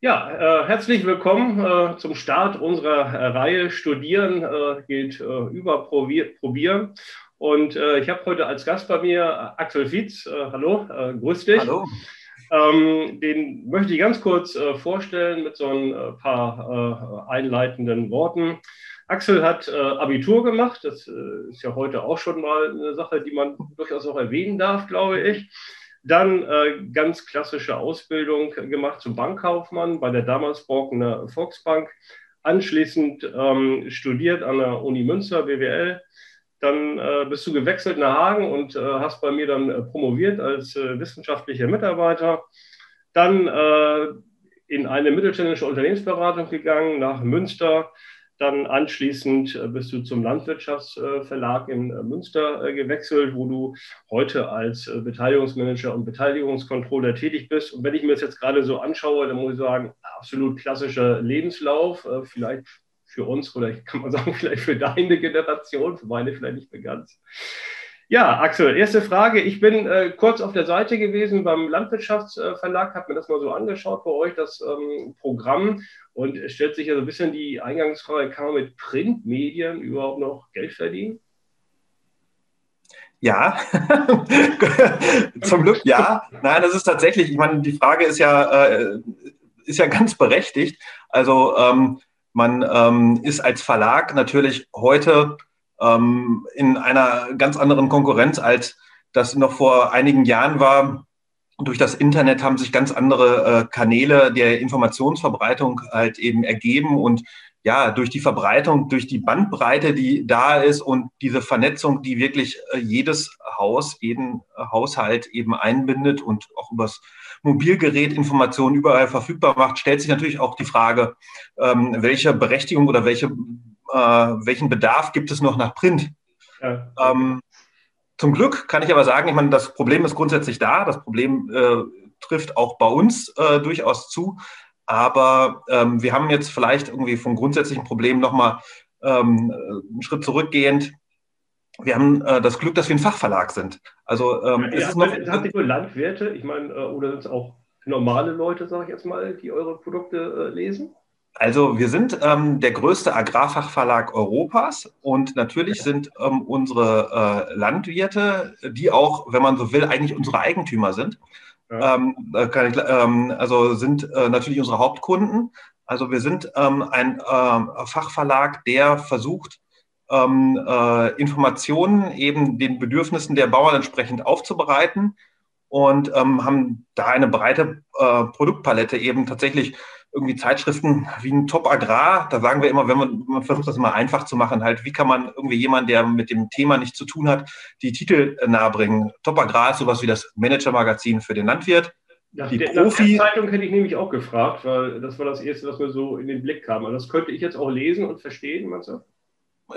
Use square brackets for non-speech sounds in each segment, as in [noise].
Ja, äh, herzlich willkommen äh, zum Start unserer äh, Reihe Studieren äh, geht äh, über Probieren. Und äh, ich habe heute als Gast bei mir Axel Fietz. hallo, grüß dich. Hallo. Ähm, den möchte ich ganz kurz vorstellen mit so ein paar einleitenden Worten. Axel hat Abitur gemacht. Das ist ja heute auch schon mal eine Sache, die man durchaus auch erwähnen darf, glaube ich. Dann äh, ganz klassische Ausbildung gemacht zum Bankkaufmann bei der damals Borkener Volksbank. Anschließend ähm, studiert an der Uni Münster BWL. Dann äh, bist du gewechselt nach Hagen und äh, hast bei mir dann äh, promoviert als äh, wissenschaftlicher Mitarbeiter. Dann äh, in eine mittelständische Unternehmensberatung gegangen nach Münster dann anschließend äh, bist du zum Landwirtschaftsverlag in äh, Münster äh, gewechselt, wo du heute als Beteiligungsmanager und Beteiligungskontroller tätig bist. Und wenn ich mir das jetzt gerade so anschaue, dann muss ich sagen, absolut klassischer Lebenslauf. Vielleicht für uns oder kann man sagen, [laughs] vielleicht für deine Generation, für meine vielleicht nicht mehr ganz. Ja, Axel, erste Frage. Ich bin äh, kurz auf der Seite gewesen beim Landwirtschaftsverlag, habe mir das mal so angeschaut bei euch, das ähm, Programm. Und es stellt sich ja so ein bisschen die Eingangsfrage, kann man mit Printmedien überhaupt noch Geld verdienen? Ja, [laughs] zum Glück ja. Nein, das ist tatsächlich, ich meine, die Frage ist ja, äh, ist ja ganz berechtigt. Also ähm, man ähm, ist als Verlag natürlich heute ähm, in einer ganz anderen Konkurrenz, als das noch vor einigen Jahren war. Durch das Internet haben sich ganz andere äh, Kanäle der Informationsverbreitung halt eben ergeben und ja, durch die Verbreitung, durch die Bandbreite, die da ist und diese Vernetzung, die wirklich äh, jedes Haus, jeden Haushalt eben einbindet und auch übers Mobilgerät Informationen überall verfügbar macht, stellt sich natürlich auch die Frage, ähm, welche Berechtigung oder welche äh, welchen Bedarf gibt es noch nach Print? Ja. Ähm, zum Glück kann ich aber sagen, ich meine, das Problem ist grundsätzlich da. Das Problem äh, trifft auch bei uns äh, durchaus zu. Aber ähm, wir haben jetzt vielleicht irgendwie vom grundsätzlichen Problem nochmal ähm, einen Schritt zurückgehend. Wir haben äh, das Glück, dass wir ein Fachverlag sind. Also ähm, ja, ist es noch. Habt ihr nur Landwirte? Ich meine, äh, oder sind es auch normale Leute, sage ich jetzt mal, die eure Produkte äh, lesen? Also wir sind ähm, der größte Agrarfachverlag Europas und natürlich sind ähm, unsere äh, Landwirte, die auch, wenn man so will, eigentlich unsere Eigentümer sind. Ja. Ähm, ich, ähm, also sind äh, natürlich unsere Hauptkunden. Also wir sind ähm, ein äh, Fachverlag, der versucht, ähm, äh, Informationen eben den Bedürfnissen der Bauern entsprechend aufzubereiten und haben da eine breite äh, Produktpalette eben tatsächlich irgendwie Zeitschriften wie ein Top Agrar, da sagen wir immer, wenn man, man versucht das immer einfach zu machen, halt, wie kann man irgendwie jemand, der mit dem Thema nichts zu tun hat, die Titel nahebringen. Top Agrar ist sowas wie das Manager-Magazin für den Landwirt. Nach die der, Profi nach der Zeitung hätte ich nämlich auch gefragt, weil das war das Erste, was mir so in den Blick kam. Also das könnte ich jetzt auch lesen und verstehen, meinst du?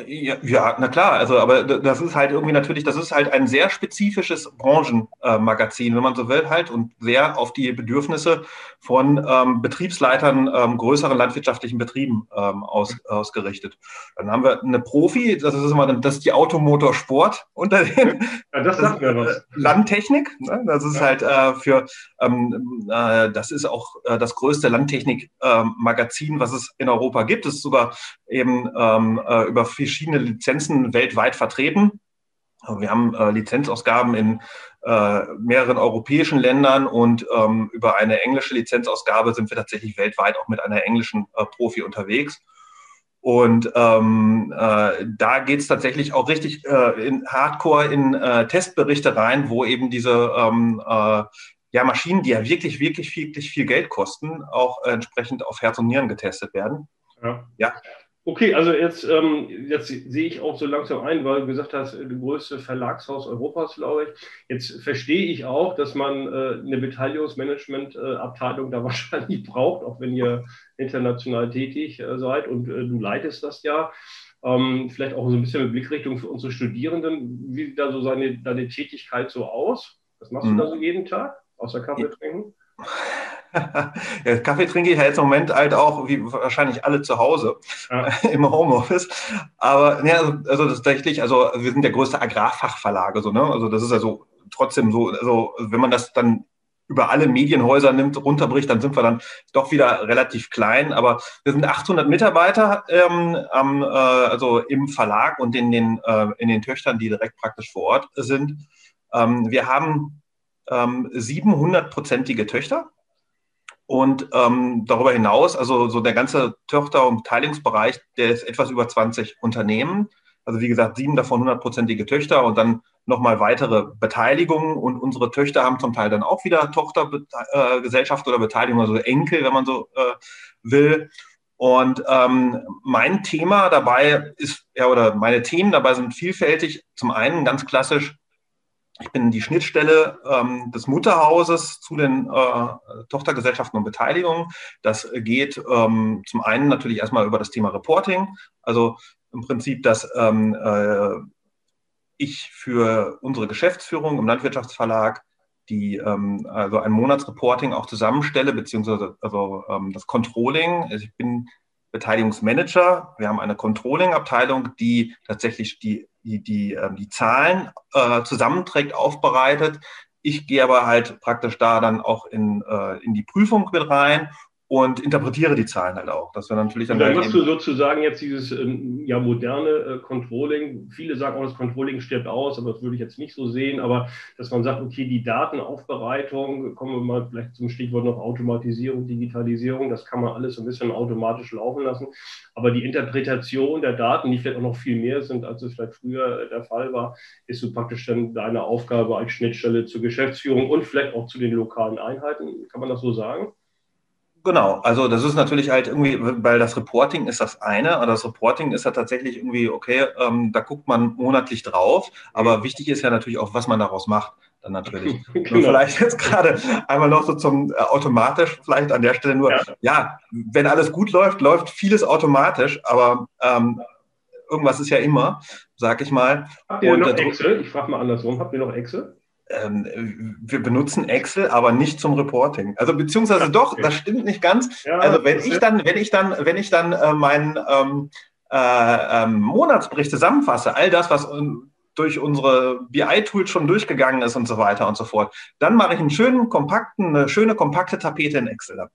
Ja, ja, na klar, also aber das ist halt irgendwie natürlich, das ist halt ein sehr spezifisches Branchenmagazin, äh, wenn man so will, halt und sehr auf die Bedürfnisse von ähm, Betriebsleitern ähm, größeren landwirtschaftlichen Betrieben ähm, aus, ausgerichtet. Dann haben wir eine Profi, das ist immer das ist die Automotorsport unter den ja, das sagt mir was. [laughs] Landtechnik. Ne? Das ist ja. halt äh, für ähm, äh, das ist auch äh, das größte Landtechnik-Magazin, was es in Europa gibt. Es ist sogar eben ähm, äh, über verschiedene Lizenzen weltweit vertreten. Wir haben äh, Lizenzausgaben in äh, mehreren europäischen Ländern und ähm, über eine englische Lizenzausgabe sind wir tatsächlich weltweit auch mit einer englischen äh, Profi unterwegs. Und ähm, äh, da geht es tatsächlich auch richtig äh, in Hardcore in äh, Testberichte rein, wo eben diese ähm, äh, ja, Maschinen, die ja wirklich, wirklich, wirklich viel Geld kosten, auch entsprechend auf Herz und Nieren getestet werden. Ja. ja. Okay, also jetzt, ähm, jetzt sehe ich auch so langsam ein, weil du gesagt hast, das größte Verlagshaus Europas, glaube ich. Jetzt verstehe ich auch, dass man äh, eine Beteiligungsmanagement-Abteilung da [laughs] wahrscheinlich braucht, auch wenn ihr international tätig äh, seid und äh, du leitest das ja. Ähm, vielleicht auch so ein bisschen mit Blickrichtung für unsere Studierenden. Wie sieht da so seine, deine Tätigkeit so aus? Was machst mhm. du da so jeden Tag, außer Kaffee trinken? ja, [laughs] Kaffee trinke ich ja jetzt im Moment halt auch, wie wahrscheinlich alle zu Hause ja. [laughs] im Homeoffice. Aber ja, also, also tatsächlich, also wir sind der größte Agrarfachverlag, so, ne? Also das ist also trotzdem so, also wenn man das dann über alle Medienhäuser nimmt, runterbricht, dann sind wir dann doch wieder relativ klein. Aber wir sind 800 Mitarbeiter ähm, am, äh, also im Verlag und in den, äh, in den Töchtern, die direkt praktisch vor Ort sind. Ähm, wir haben ähm, 700-prozentige Töchter. Und ähm, darüber hinaus, also so der ganze Töchter- und Beteiligungsbereich, der ist etwas über 20 Unternehmen. Also wie gesagt, sieben davon hundertprozentige Töchter und dann nochmal weitere Beteiligungen. Und unsere Töchter haben zum Teil dann auch wieder Tochtergesellschaft oder Beteiligung, also Enkel, wenn man so äh, will. Und ähm, mein Thema dabei ist, ja, oder meine Themen dabei sind vielfältig. Zum einen ganz klassisch ich bin die Schnittstelle ähm, des Mutterhauses zu den äh, Tochtergesellschaften und Beteiligungen. Das geht ähm, zum einen natürlich erstmal über das Thema Reporting. Also im Prinzip, dass ähm, äh, ich für unsere Geschäftsführung im Landwirtschaftsverlag die ähm, also ein Monatsreporting auch zusammenstelle, beziehungsweise also ähm, das Controlling. Also ich bin Beteiligungsmanager. Wir haben eine Controlling-Abteilung, die tatsächlich die die, die, äh, die Zahlen äh, zusammenträgt, aufbereitet. Ich gehe aber halt praktisch da dann auch in, äh, in die Prüfung mit rein und interpretiere die Zahlen halt auch. Das wäre natürlich dann. Und dann machst du sozusagen jetzt dieses ähm, ja, moderne äh, Controlling. Viele sagen auch, das Controlling stirbt aus, aber das würde ich jetzt nicht so sehen. Aber dass man sagt, okay, die Datenaufbereitung, kommen wir mal vielleicht zum Stichwort noch Automatisierung, Digitalisierung, das kann man alles so ein bisschen automatisch laufen lassen. Aber die Interpretation der Daten, die vielleicht auch noch viel mehr sind, als es vielleicht früher der Fall war, ist so praktisch dann deine Aufgabe als Schnittstelle zur Geschäftsführung und vielleicht auch zu den lokalen Einheiten. Kann man das so sagen? Genau, also das ist natürlich halt irgendwie, weil das Reporting ist das eine, aber das Reporting ist ja tatsächlich irgendwie, okay, ähm, da guckt man monatlich drauf, aber mhm. wichtig ist ja natürlich auch, was man daraus macht, dann natürlich. [laughs] genau. Und vielleicht jetzt gerade einmal noch so zum äh, automatisch, vielleicht an der Stelle nur, ja. ja. wenn alles gut läuft, läuft vieles automatisch, aber ähm, irgendwas ist ja immer, sag ich mal. Habt ihr Und, noch Excel? Ich frage mal andersrum, habt ihr noch Excel? Ähm, wir benutzen Excel, aber nicht zum Reporting. Also beziehungsweise doch, das stimmt nicht ganz. Ja, also wenn ich dann, wenn ich dann, wenn ich dann äh, meinen ähm, äh, ähm, Monatsbericht zusammenfasse, all das, was durch unsere BI-Tools schon durchgegangen ist und so weiter und so fort, dann mache ich einen schönen, kompakten, eine schöne, kompakte Tapete in Excel.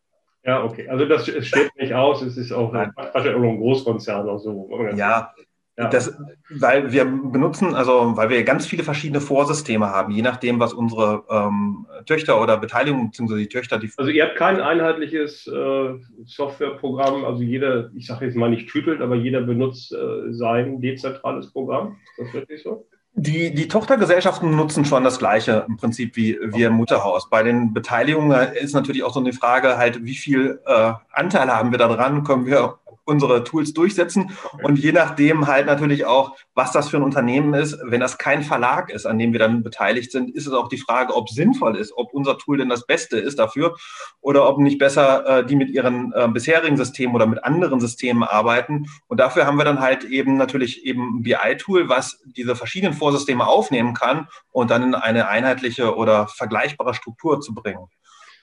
Ja, okay. Also das steht nicht aus. Es ist auch auch ein Großkonzern oder so. Ja, ja. Das, weil wir benutzen, also weil wir ganz viele verschiedene Vorsysteme haben, je nachdem, was unsere ähm, Töchter oder Beteiligung bzw. die Töchter, die. Also ihr habt kein einheitliches äh, Softwareprogramm, also jeder, ich sage jetzt mal nicht tütelt, aber jeder benutzt äh, sein dezentrales Programm. Ist das wirklich so? Die, die Tochtergesellschaften nutzen schon das gleiche im Prinzip wie wir im Mutterhaus. Bei den Beteiligungen ist natürlich auch so eine Frage halt, wie viel äh, Anteile haben wir da dran? Können wir unsere Tools durchsetzen. Und je nachdem halt natürlich auch, was das für ein Unternehmen ist. Wenn das kein Verlag ist, an dem wir dann beteiligt sind, ist es auch die Frage, ob sinnvoll ist, ob unser Tool denn das Beste ist dafür oder ob nicht besser äh, die mit ihren äh, bisherigen Systemen oder mit anderen Systemen arbeiten. Und dafür haben wir dann halt eben natürlich eben ein BI-Tool, was diese verschiedenen Vorsysteme aufnehmen kann und dann in eine einheitliche oder vergleichbare Struktur zu bringen.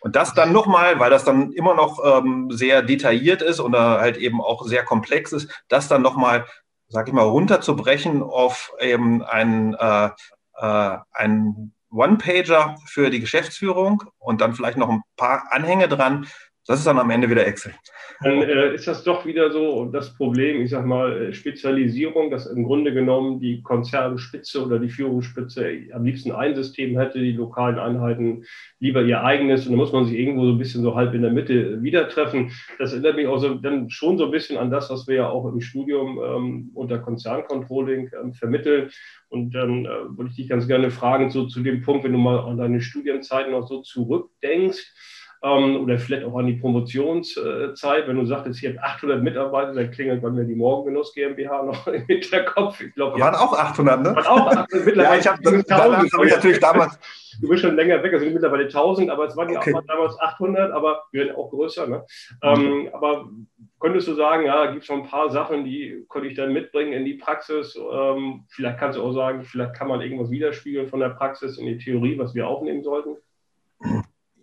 Und das dann nochmal, weil das dann immer noch ähm, sehr detailliert ist oder halt eben auch sehr komplex ist, das dann nochmal, sag ich mal, runterzubrechen auf eben ein, äh, äh, ein One-Pager für die Geschäftsführung und dann vielleicht noch ein paar Anhänge dran, das ist dann am Ende wieder Excel. Dann äh, ist das doch wieder so das Problem, ich sage mal, äh, Spezialisierung, dass im Grunde genommen die Konzernspitze oder die Führungsspitze am liebsten ein System hätte, die lokalen Einheiten lieber ihr eigenes und da muss man sich irgendwo so ein bisschen so halb in der Mitte wieder treffen. Das erinnert mich auch so, dann schon so ein bisschen an das, was wir ja auch im Studium ähm, unter Konzerncontrolling ähm, vermitteln. Und dann äh, würde ich dich ganz gerne fragen, so zu dem Punkt, wenn du mal an deine Studienzeiten noch so zurückdenkst, ähm, oder vielleicht auch an die Promotionszeit, wenn du sagtest, hier 800 Mitarbeiter, dann klingelt bei mir die Morgengenuss GmbH [laughs] noch im Hinterkopf. Ich glaube, waren auch 800, ne? Waren auch 800, mittlerweile. ja, ich habe hab ich natürlich damals. Du bist schon länger weg, also mittlerweile 1000, aber es waren ja okay. auch damals 800, aber wir werden auch größer. Ne? Mhm. Ähm, aber könntest du sagen, ja, gibt es schon ein paar Sachen, die konnte ich dann mitbringen in die Praxis? Ähm, vielleicht kannst du auch sagen, vielleicht kann man irgendwas widerspiegeln von der Praxis in die Theorie, was wir aufnehmen sollten.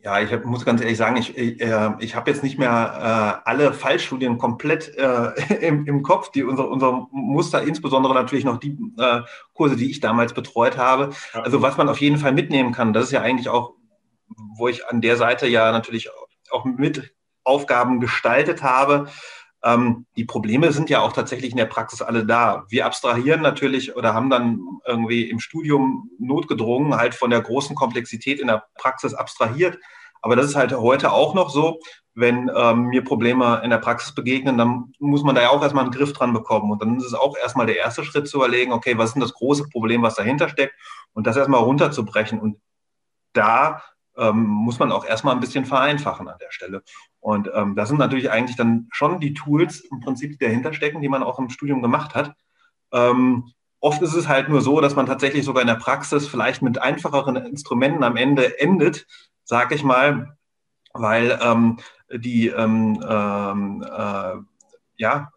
Ja, ich hab, muss ganz ehrlich sagen, ich, äh, ich habe jetzt nicht mehr äh, alle Fallstudien komplett äh, [laughs] im, im Kopf, die unser, unser Muster, insbesondere natürlich noch die äh, Kurse, die ich damals betreut habe. Ja. Also was man auf jeden Fall mitnehmen kann, das ist ja eigentlich auch wo ich an der Seite ja natürlich auch mit Aufgaben gestaltet habe. Ähm, die Probleme sind ja auch tatsächlich in der Praxis alle da. Wir abstrahieren natürlich oder haben dann irgendwie im Studium notgedrungen halt von der großen Komplexität in der Praxis abstrahiert. Aber das ist halt heute auch noch so. Wenn ähm, mir Probleme in der Praxis begegnen, dann muss man da ja auch erstmal einen Griff dran bekommen. Und dann ist es auch erstmal der erste Schritt zu überlegen, okay, was ist denn das große Problem, was dahinter steckt? Und das erstmal runterzubrechen. Und da ähm, muss man auch erstmal ein bisschen vereinfachen an der Stelle. Und ähm, das sind natürlich eigentlich dann schon die Tools im Prinzip, die dahinter stecken, die man auch im Studium gemacht hat. Ähm, oft ist es halt nur so, dass man tatsächlich sogar in der Praxis vielleicht mit einfacheren Instrumenten am Ende endet, sag ich mal, weil ähm, die ähm, ähm, äh, ja,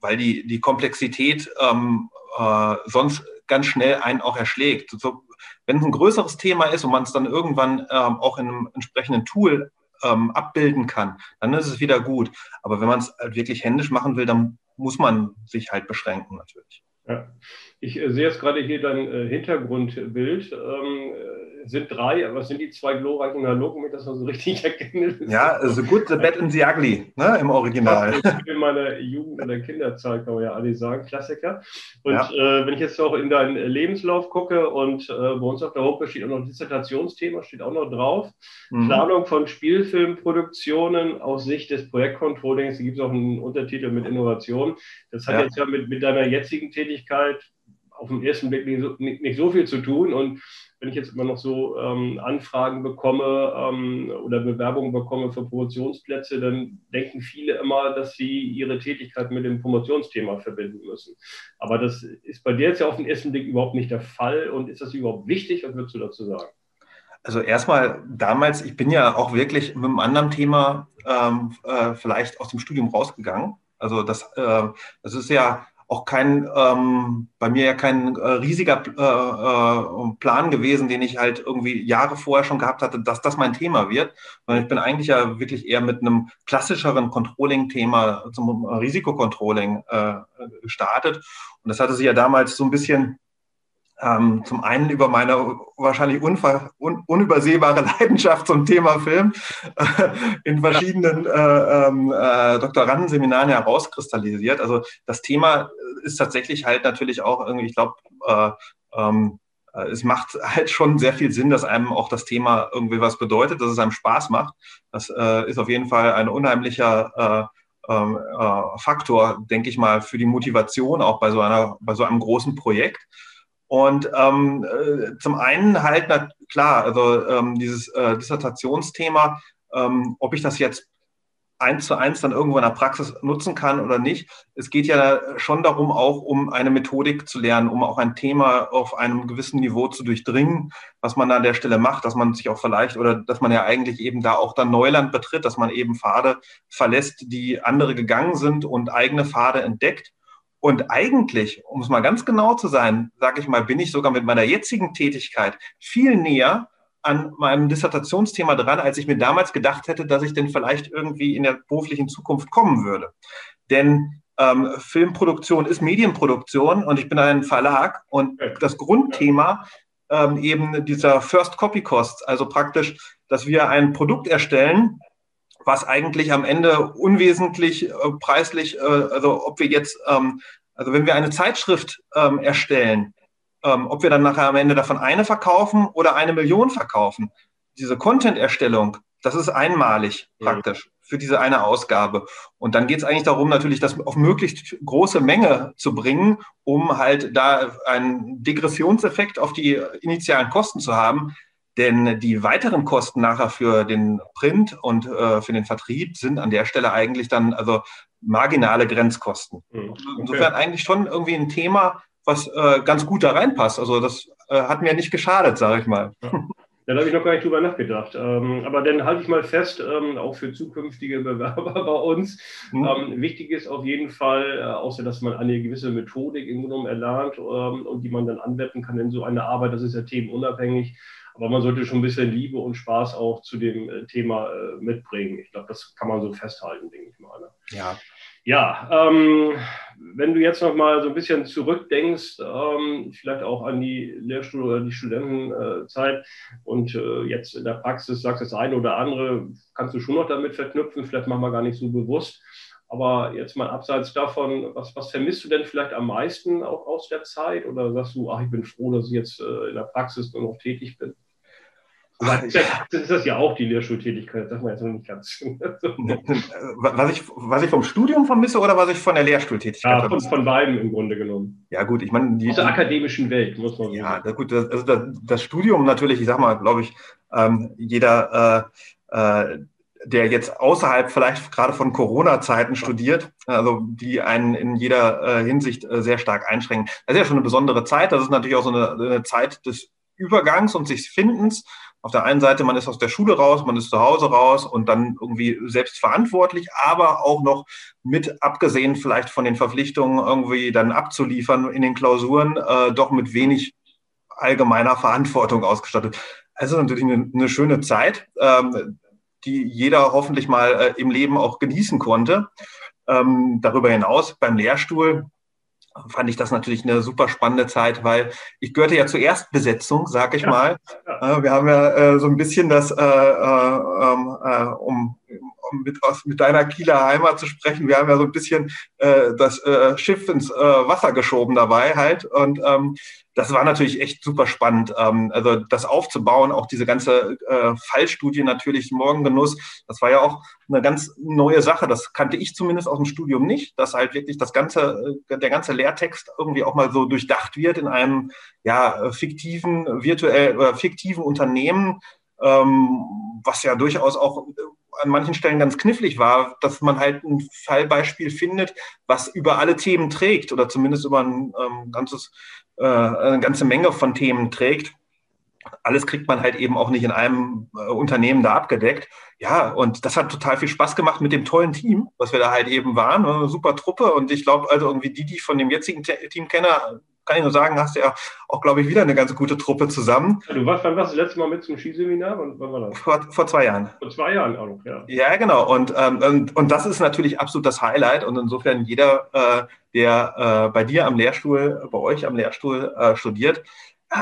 weil die, die Komplexität äh, sonst ganz schnell einen auch erschlägt. So, wenn es ein größeres Thema ist und man es dann irgendwann ähm, auch in einem entsprechenden Tool ähm, abbilden kann, dann ist es wieder gut. Aber wenn man es halt wirklich händisch machen will, dann muss man sich halt beschränken natürlich. Ja. Ich äh, sehe jetzt gerade hier dein äh, Hintergrundbild. Sind drei, was sind die zwei glorreichen Analogen, ich das mal so richtig [laughs] erkenne? Ja, also Good, The Bad and The Ugly, ne, im Original. In meiner Jugend- oder Kinderzeit kann man ja alle sagen, Klassiker. Und ja. äh, wenn ich jetzt auch in deinen Lebenslauf gucke und äh, bei uns auf der Homepage steht auch noch Dissertationsthema, steht auch noch drauf. Mhm. Planung von Spielfilmproduktionen aus Sicht des Projektcontrollings. Da gibt es auch einen Untertitel mit Innovation. Das hat ja. jetzt ja mit, mit deiner jetzigen Tätigkeit auf den ersten Blick nicht so, nicht, nicht so viel zu tun. Und wenn ich jetzt immer noch so ähm, Anfragen bekomme ähm, oder Bewerbungen bekomme für Promotionsplätze, dann denken viele immer, dass sie ihre Tätigkeit mit dem Promotionsthema verbinden müssen. Aber das ist bei dir jetzt ja auf den ersten Blick überhaupt nicht der Fall. Und ist das überhaupt wichtig? Was würdest du dazu sagen? Also erstmal damals, ich bin ja auch wirklich mit einem anderen Thema ähm, äh, vielleicht aus dem Studium rausgegangen. Also das, äh, das ist ja auch kein, ähm, bei mir ja kein äh, riesiger äh, äh, Plan gewesen, den ich halt irgendwie Jahre vorher schon gehabt hatte, dass das mein Thema wird. Sondern ich bin eigentlich ja wirklich eher mit einem klassischeren Controlling-Thema zum Risikocontrolling äh, gestartet. Und das hatte sich ja damals so ein bisschen ähm, zum einen über meine wahrscheinlich un, unübersehbare [laughs] Leidenschaft zum Thema Film äh, in verschiedenen äh, ähm, äh, Doktorandenseminaren herauskristallisiert. Also das Thema ist tatsächlich halt natürlich auch irgendwie, ich glaube, äh, ähm, äh, es macht halt schon sehr viel Sinn, dass einem auch das Thema irgendwie was bedeutet, dass es einem Spaß macht. Das äh, ist auf jeden Fall ein unheimlicher ähm, Faktor, denke ich mal, für die Motivation auch bei so einer, bei so einem großen Projekt. Und ähm, äh, zum einen halt, na, klar, also ähm, dieses äh, Dissertationsthema, ähm, ob ich das jetzt eins zu eins dann irgendwo in der Praxis nutzen kann oder nicht. Es geht ja schon darum, auch um eine Methodik zu lernen, um auch ein Thema auf einem gewissen Niveau zu durchdringen, was man an der Stelle macht, dass man sich auch vielleicht oder dass man ja eigentlich eben da auch dann Neuland betritt, dass man eben Pfade verlässt, die andere gegangen sind und eigene Pfade entdeckt. Und eigentlich, um es mal ganz genau zu sein, sage ich mal, bin ich sogar mit meiner jetzigen Tätigkeit viel näher an meinem Dissertationsthema dran, als ich mir damals gedacht hätte, dass ich denn vielleicht irgendwie in der beruflichen Zukunft kommen würde. Denn ähm, Filmproduktion ist Medienproduktion und ich bin ein Verlag und das Grundthema ähm, eben dieser First Copy Costs, also praktisch, dass wir ein Produkt erstellen, was eigentlich am Ende unwesentlich äh, preislich, äh, also ob wir jetzt, ähm, also wenn wir eine Zeitschrift ähm, erstellen, ähm, ob wir dann nachher am Ende davon eine verkaufen oder eine Million verkaufen. Diese Content-Erstellung, das ist einmalig mhm. praktisch für diese eine Ausgabe. Und dann geht es eigentlich darum, natürlich das auf möglichst große Menge zu bringen, um halt da einen Degressionseffekt auf die initialen Kosten zu haben, denn die weiteren Kosten nachher für den Print und äh, für den Vertrieb sind an der Stelle eigentlich dann also marginale Grenzkosten. Mhm. Okay. Insofern eigentlich schon irgendwie ein Thema, was äh, ganz gut da reinpasst. Also das äh, hat mir nicht geschadet, sage ich mal. Ja. Da habe ich noch gar nicht drüber nachgedacht. Ähm, aber dann halte ich mal fest, ähm, auch für zukünftige [laughs] Bewerber bei uns. Mhm. Ähm, wichtig ist auf jeden Fall, äh, außer dass man eine gewisse Methodik im Grunde erlernt ähm, und die man dann anwenden kann in so einer Arbeit, das ist ja themenunabhängig, aber man sollte schon ein bisschen Liebe und Spaß auch zu dem äh, Thema äh, mitbringen. Ich glaube, das kann man so festhalten, denke ich mal. Ne? Ja. Ja, ähm, wenn du jetzt noch mal so ein bisschen zurückdenkst, ähm, vielleicht auch an die Lehrstuhl- oder die Studentenzeit und äh, jetzt in der Praxis sagst das eine oder andere, kannst du schon noch damit verknüpfen, vielleicht machen wir gar nicht so bewusst. Aber jetzt mal abseits davon, was, was vermisst du denn vielleicht am meisten auch aus der Zeit? Oder sagst du, ach, ich bin froh, dass ich jetzt äh, in der Praxis nur noch tätig bin? [laughs] Das ist das ja auch die Lehrschultätigkeit, das sagt man jetzt noch nicht ganz. [laughs] was, ich, was ich vom Studium vermisse oder was ich von der Lehrstuhltätigkeit ja, vermisse? Von, von beiden im Grunde genommen. Ja, gut, ich meine. Die, Aus der akademischen Welt, muss man ja, sagen. Ja, gut, das, also das, das, Studium natürlich, ich sag mal, glaube ich, ähm, jeder. Äh, äh, der jetzt außerhalb vielleicht gerade von Corona-Zeiten studiert, also die einen in jeder äh, Hinsicht äh, sehr stark einschränken. Das ist ja schon eine besondere Zeit. Das ist natürlich auch so eine, eine Zeit des Übergangs und sich Findens auf der einen Seite, man ist aus der Schule raus, man ist zu Hause raus und dann irgendwie selbstverantwortlich, aber auch noch mit, abgesehen vielleicht von den Verpflichtungen, irgendwie dann abzuliefern in den Klausuren, äh, doch mit wenig allgemeiner Verantwortung ausgestattet. Also natürlich eine, eine schöne Zeit, ähm, die jeder hoffentlich mal äh, im Leben auch genießen konnte. Ähm, darüber hinaus beim Lehrstuhl fand ich das natürlich eine super spannende Zeit, weil ich gehörte ja zur Erstbesetzung, sag ich ja. mal. Äh, wir haben ja äh, so ein bisschen das, äh, äh, ähm, äh um, um mit, aus, mit deiner Kieler Heimat zu sprechen, wir haben ja so ein bisschen äh, das Schiff ins Wasser geschoben dabei halt. Und ähm, das war natürlich echt super spannend. Ähm, also das aufzubauen, auch diese ganze äh, Fallstudie natürlich, Morgengenuss, das war ja auch eine ganz neue Sache. Das kannte ich zumindest aus dem Studium nicht, dass halt wirklich das ganze, äh, der ganze Lehrtext irgendwie auch mal so durchdacht wird in einem ja fiktiven, virtuell oder fiktiven Unternehmen, ähm, was ja durchaus auch an manchen Stellen ganz knifflig war, dass man halt ein Fallbeispiel findet, was über alle Themen trägt oder zumindest über ein ähm, ganzes äh, eine ganze Menge von Themen trägt. Alles kriegt man halt eben auch nicht in einem äh, Unternehmen da abgedeckt. Ja, und das hat total viel Spaß gemacht mit dem tollen Team, was wir da halt eben waren. Eine super Truppe. Und ich glaube, also irgendwie die, die ich von dem jetzigen Team kenne, kann ich nur sagen, hast du ja auch, glaube ich, wieder eine ganz gute Truppe zusammen. Du warst, wann warst du das letzte Mal mit zum Skiseminar? Wann, wann war das? Vor, vor zwei Jahren. Vor zwei Jahren auch noch, ja. Ja, genau. Und, ähm, und, und das ist natürlich absolut das Highlight. Und insofern jeder, äh, der äh, bei dir am Lehrstuhl, bei euch am Lehrstuhl äh, studiert,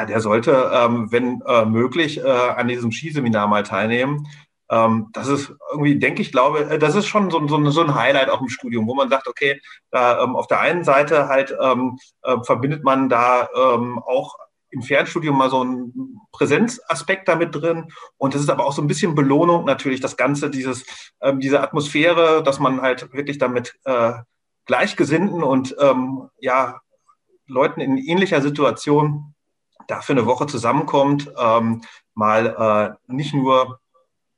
der sollte, ähm, wenn äh, möglich, äh, an diesem Skiseminar mal teilnehmen. Ähm, das ist irgendwie, denke ich, glaube, äh, das ist schon so, so, so, ein Highlight auch im Studium, wo man sagt, okay, da, ähm, auf der einen Seite halt ähm, äh, verbindet man da ähm, auch im Fernstudium mal so einen Präsenzaspekt damit drin. Und das ist aber auch so ein bisschen Belohnung natürlich, das Ganze, dieses, ähm, diese Atmosphäre, dass man halt wirklich damit äh, Gleichgesinnten und ähm, ja, Leuten in ähnlicher Situation dafür eine Woche zusammenkommt, ähm, mal äh, nicht nur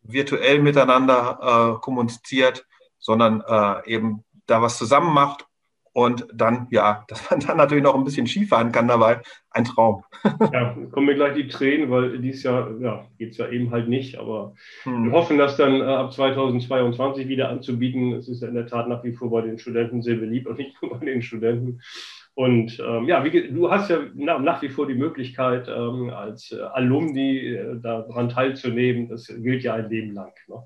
virtuell miteinander äh, kommuniziert, sondern äh, eben da was zusammen macht und dann, ja, [laughs] dass man dann natürlich noch ein bisschen Skifahren kann dabei, ein Traum. [laughs] ja, kommen mir gleich die Tränen, weil dies Jahr ja, geht es ja eben halt nicht. Aber hm. wir hoffen, das dann äh, ab 2022 wieder anzubieten. Es ist ja in der Tat nach wie vor bei den Studenten sehr beliebt und nicht nur bei den Studenten. Und ähm, ja, wie, du hast ja na, nach wie vor die Möglichkeit, ähm, als äh, Alumni äh, daran teilzunehmen. Das gilt ja ein Leben lang. Ne?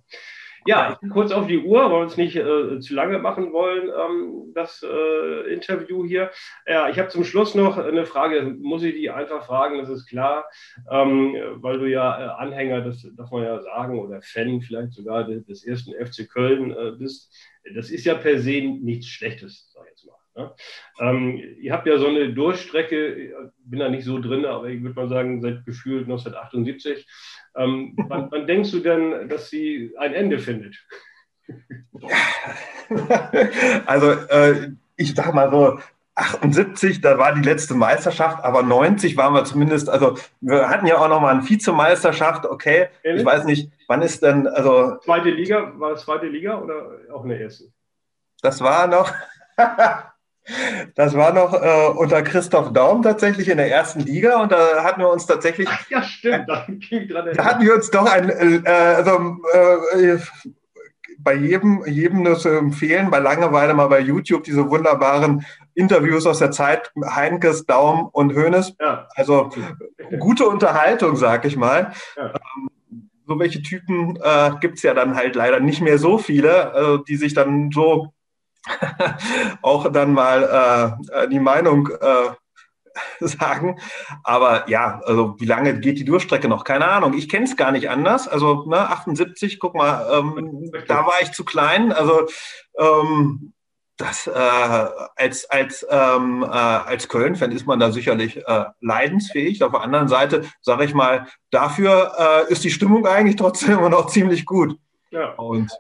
Ja, kurz auf die Uhr, weil wir uns nicht äh, zu lange machen wollen, ähm, das äh, Interview hier. Ja, ich habe zum Schluss noch eine Frage, muss ich die einfach fragen, das ist klar, ähm, weil du ja äh, Anhänger, das darf man ja sagen, oder Fan vielleicht sogar des, des ersten FC Köln äh, bist. Das ist ja per se nichts Schlechtes, sag ich jetzt mal. Ja. Ähm, ihr habt ja so eine Durchstrecke, bin da nicht so drin, aber ich würde mal sagen, seit gefühlt 1978. Ähm, wann, wann, denkst du denn, dass sie ein Ende findet? [laughs] Also, äh, ich sage mal so, 78, da war die letzte Meisterschaft, aber 90 waren wir zumindest, also wir hatten ja auch noch mal eine Vizemeisterschaft, okay. Ehrlich? Ich weiß nicht, wann ist denn, also. Zweite Liga, war es zweite Liga oder auch eine erste? Das war noch. [laughs] Das war noch äh, unter Christoph Daum tatsächlich in der ersten Liga und da hatten wir uns tatsächlich. Ach, ja, stimmt. Da, da hatten wir uns doch ein, äh, also, äh, bei jedem, jedem nur zu empfehlen, bei Langeweile mal bei YouTube diese wunderbaren Interviews aus der Zeit Heinkes, Daum und Hoeneß. Ja. Also gute Unterhaltung, sag ich mal. Ja. Ähm, so welche Typen äh, gibt es ja dann halt leider nicht mehr so viele, äh, die sich dann so [laughs] auch dann mal äh, die Meinung äh, [laughs] sagen. Aber ja, also wie lange geht die Durchstrecke noch? Keine Ahnung. Ich kenne es gar nicht anders. Also ne, 78, guck mal, ähm, da war ich zu klein. Also ähm, das äh, als, als, ähm, äh, als Köln-Fan ist man da sicherlich äh, leidensfähig. Auf der anderen Seite, sage ich mal, dafür äh, ist die Stimmung eigentlich trotzdem [laughs] immer noch ziemlich gut. Ja. Und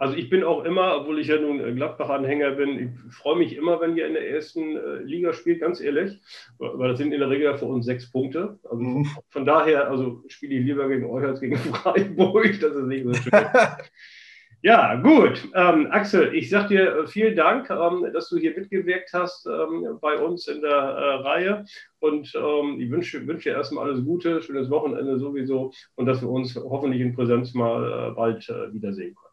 also ich bin auch immer, obwohl ich ja nun Gladbach-Anhänger bin, ich freue mich immer, wenn ihr in der ersten äh, Liga spielt, ganz ehrlich, weil das sind in der Regel für uns sechs Punkte. Also mhm. von daher, also spiele ich lieber gegen euch als gegen [laughs] Freiburg, das ist nicht so schön. [laughs] Ja, gut. Ähm, Axel, ich sage dir äh, vielen Dank, ähm, dass du hier mitgewirkt hast ähm, bei uns in der äh, Reihe. Und ähm, ich wünsche, wünsche dir erstmal alles Gute, schönes Wochenende sowieso und dass wir uns hoffentlich in Präsenz mal äh, bald äh, wiedersehen können.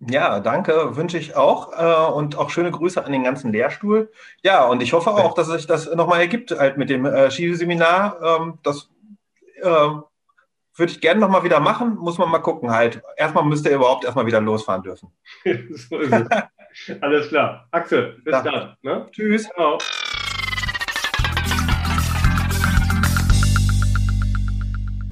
Ja, danke, wünsche ich auch. Äh, und auch schöne Grüße an den ganzen Lehrstuhl. Ja, und ich hoffe auch, dass sich das nochmal ergibt, halt mit dem äh, Skiseminar. Ähm, das äh, würde ich gerne nochmal wieder machen, muss man mal gucken halt. Erstmal müsste ihr überhaupt erstmal wieder losfahren dürfen. [laughs] so ist es. Alles klar. Axel, bis dann. Ne? Tschüss. Ciao.